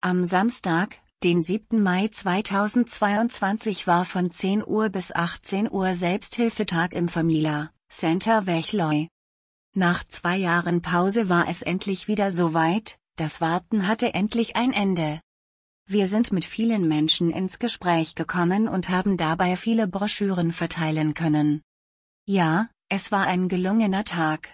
Am Samstag, den 7. Mai 2022 war von 10 Uhr bis 18 Uhr Selbsthilfetag im Famila Center Wechleu. Nach zwei Jahren Pause war es endlich wieder soweit, das Warten hatte endlich ein Ende. Wir sind mit vielen Menschen ins Gespräch gekommen und haben dabei viele Broschüren verteilen können. Ja, es war ein gelungener Tag,